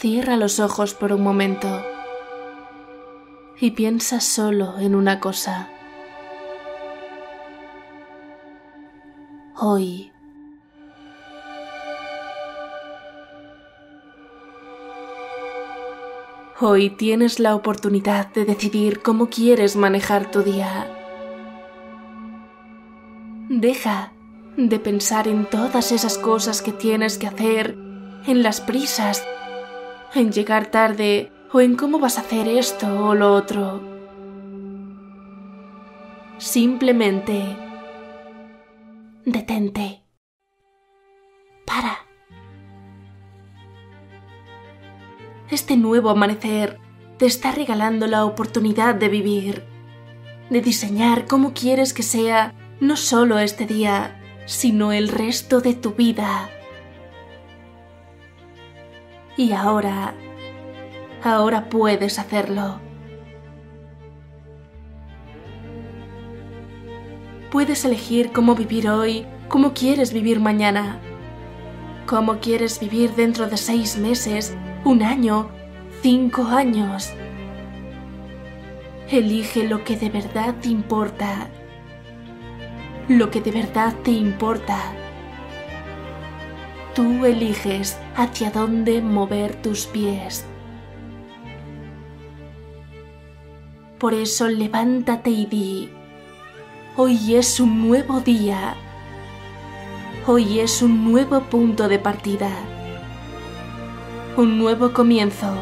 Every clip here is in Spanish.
Cierra los ojos por un momento y piensa solo en una cosa. Hoy Hoy tienes la oportunidad de decidir cómo quieres manejar tu día. Deja de pensar en todas esas cosas que tienes que hacer, en las prisas, en llegar tarde o en cómo vas a hacer esto o lo otro. Simplemente detente. Para. este nuevo amanecer te está regalando la oportunidad de vivir, de diseñar cómo quieres que sea no solo este día, sino el resto de tu vida. Y ahora, ahora puedes hacerlo. Puedes elegir cómo vivir hoy, cómo quieres vivir mañana, cómo quieres vivir dentro de seis meses un año, cinco años. Elige lo que de verdad te importa. Lo que de verdad te importa. Tú eliges hacia dónde mover tus pies. Por eso levántate y di, hoy es un nuevo día. Hoy es un nuevo punto de partida un nuevo comienzo,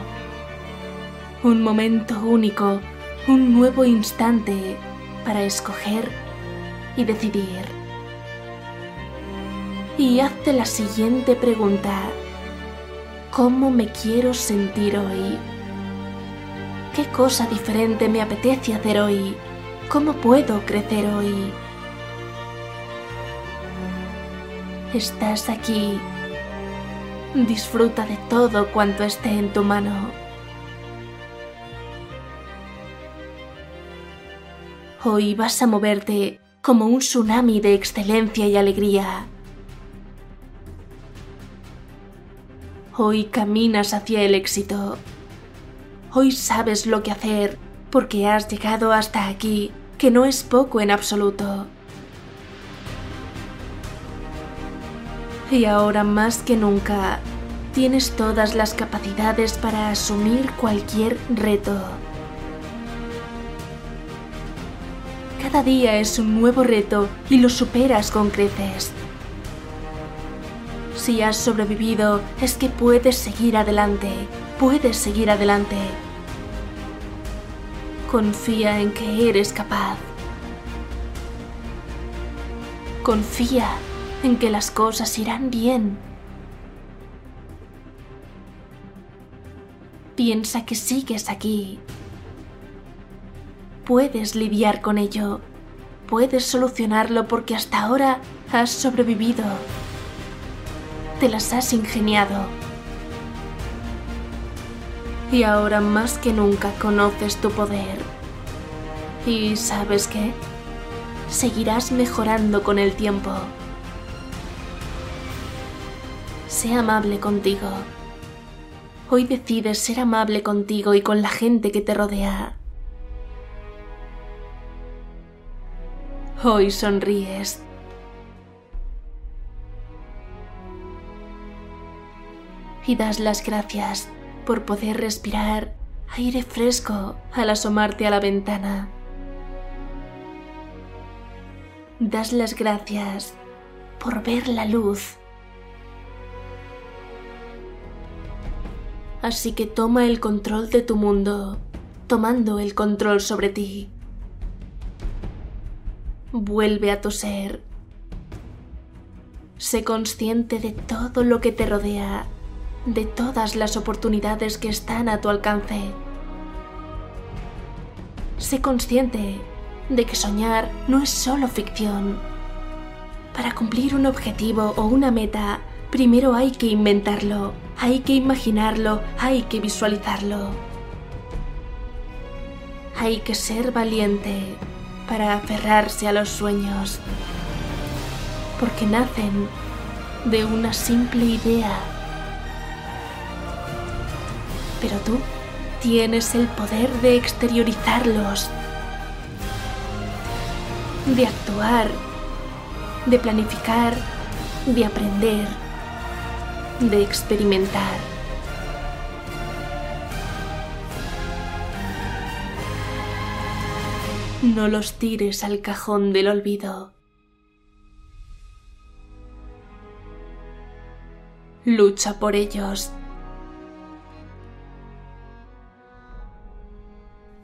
un momento único, un nuevo instante para escoger y decidir. Y hazte la siguiente pregunta. ¿Cómo me quiero sentir hoy? ¿Qué cosa diferente me apetece hacer hoy? ¿Cómo puedo crecer hoy? Estás aquí Disfruta de todo cuanto esté en tu mano. Hoy vas a moverte como un tsunami de excelencia y alegría. Hoy caminas hacia el éxito. Hoy sabes lo que hacer porque has llegado hasta aquí, que no es poco en absoluto. Y ahora más que nunca, tienes todas las capacidades para asumir cualquier reto. Cada día es un nuevo reto y lo superas con creces. Si has sobrevivido es que puedes seguir adelante, puedes seguir adelante. Confía en que eres capaz. Confía en que las cosas irán bien. Piensa que sigues aquí. Puedes lidiar con ello. Puedes solucionarlo porque hasta ahora has sobrevivido. Te las has ingeniado. Y ahora más que nunca conoces tu poder. ¿Y sabes qué? Seguirás mejorando con el tiempo. Sé amable contigo. Hoy decides ser amable contigo y con la gente que te rodea. Hoy sonríes. Y das las gracias por poder respirar aire fresco al asomarte a la ventana. Das las gracias por ver la luz Así que toma el control de tu mundo, tomando el control sobre ti. Vuelve a tu ser. Sé consciente de todo lo que te rodea, de todas las oportunidades que están a tu alcance. Sé consciente de que soñar no es solo ficción. Para cumplir un objetivo o una meta, primero hay que inventarlo hay que imaginarlo, hay que visualizarlo. Hay que ser valiente para aferrarse a los sueños, porque nacen de una simple idea. Pero tú tienes el poder de exteriorizarlos, de actuar, de planificar, de aprender, de experimentar. No los tires al cajón del olvido. Lucha por ellos.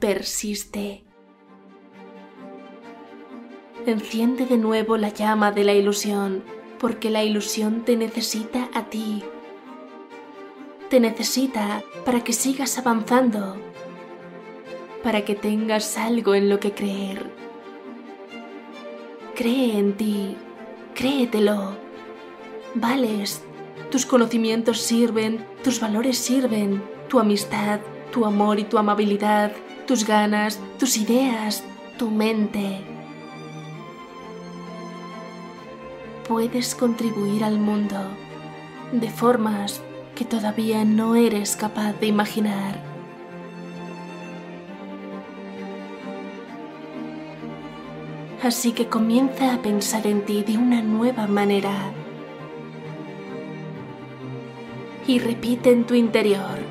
Persiste. Enciende de nuevo la llama de la ilusión, porque la ilusión te necesita a ti. Te necesita para que sigas avanzando, para que tengas algo en lo que creer. Cree en ti, créetelo. Vales, tus conocimientos sirven, tus valores sirven, tu amistad, tu amor y tu amabilidad, tus ganas, tus ideas, tu mente. Puedes contribuir al mundo de formas que todavía no eres capaz de imaginar. Así que comienza a pensar en ti de una nueva manera. Y repite en tu interior.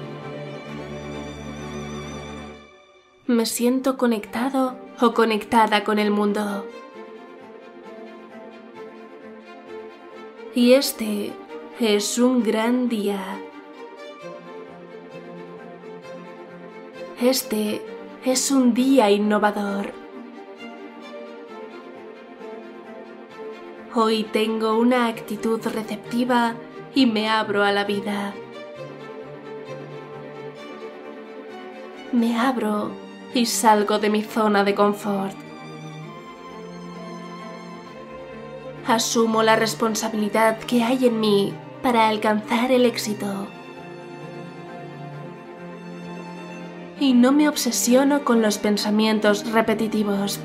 Me siento conectado o conectada con el mundo. Y este es un gran día. Este es un día innovador. Hoy tengo una actitud receptiva y me abro a la vida. Me abro y salgo de mi zona de confort. Asumo la responsabilidad que hay en mí para alcanzar el éxito. Y no me obsesiono con los pensamientos repetitivos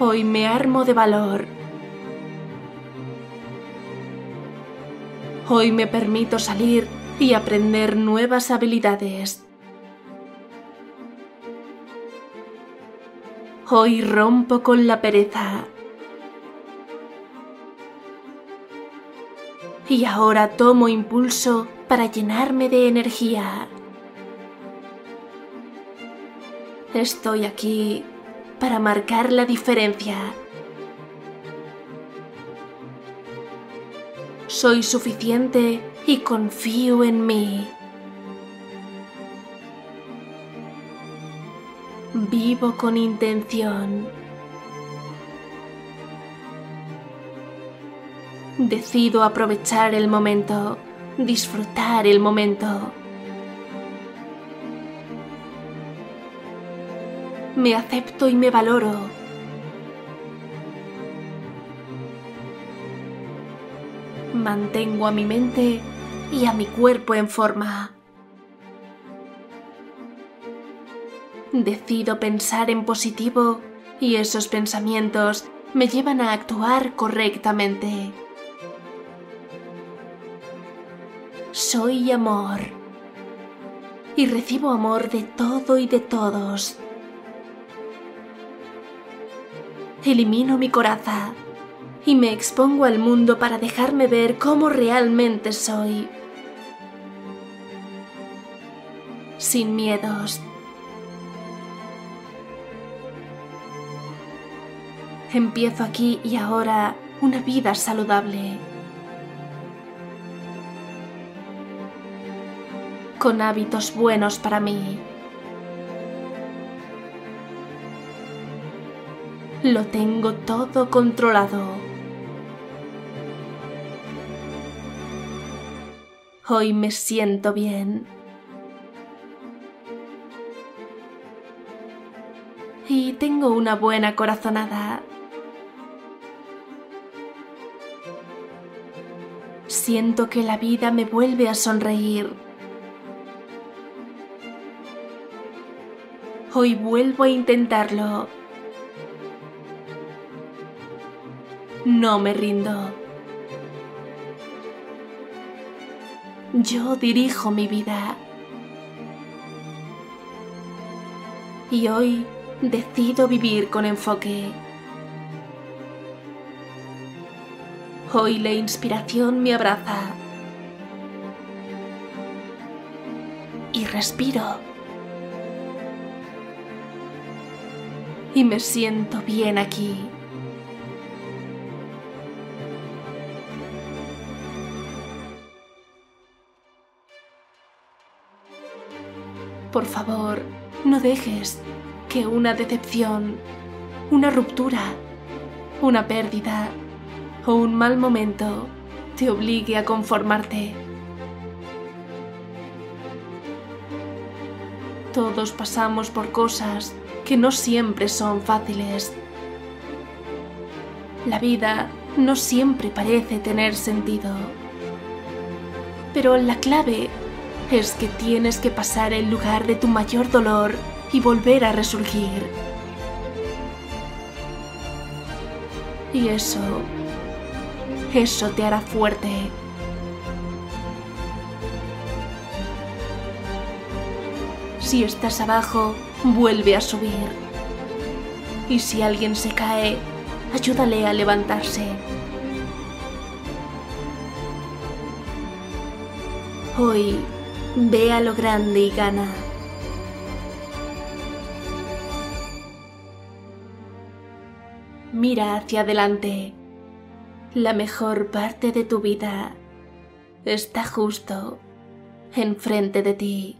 Hoy me armo de valor. Hoy me permito salir y aprender nuevas habilidades. Hoy rompo con la pereza. Y ahora tomo impulso para llenarme de energía. Estoy aquí para marcar la diferencia. Soy suficiente y confío en mí. Vivo con intención. Decido aprovechar el momento, disfrutar el momento. me acepto y me valoro. Mantengo a mi mente y a mi cuerpo en forma. Decido pensar en positivo y esos pensamientos me llevan a actuar correctamente. Soy amor y recibo amor de todo y de todos. elimino mi coraza y me expongo al mundo para dejarme ver cómo realmente soy. Sin miedos. Empiezo aquí y ahora una vida saludable. Con hábitos buenos para mí. Lo tengo todo controlado. Hoy me siento bien. Y tengo una buena corazonada. Siento que la vida me vuelve a sonreír. Hoy vuelvo a intentarlo. No me rindo. Yo dirijo mi vida. Y hoy decido vivir con enfoque. Hoy la inspiración me abraza. Y respiro. Y me siento bien aquí. Por favor, no dejes que una decepción, una ruptura, una pérdida o un mal momento te obligue a conformarte. Todos pasamos por cosas que no siempre son fáciles. La vida no siempre parece tener sentido. Pero la clave es que tienes que pasar el lugar de tu mayor dolor y volver a resurgir. Y eso, eso te hará fuerte. Si estás abajo, vuelve a subir. Y si alguien se cae, ayúdale a levantarse. Hoy Ve a lo grande y gana. Mira hacia adelante. La mejor parte de tu vida está justo enfrente de ti.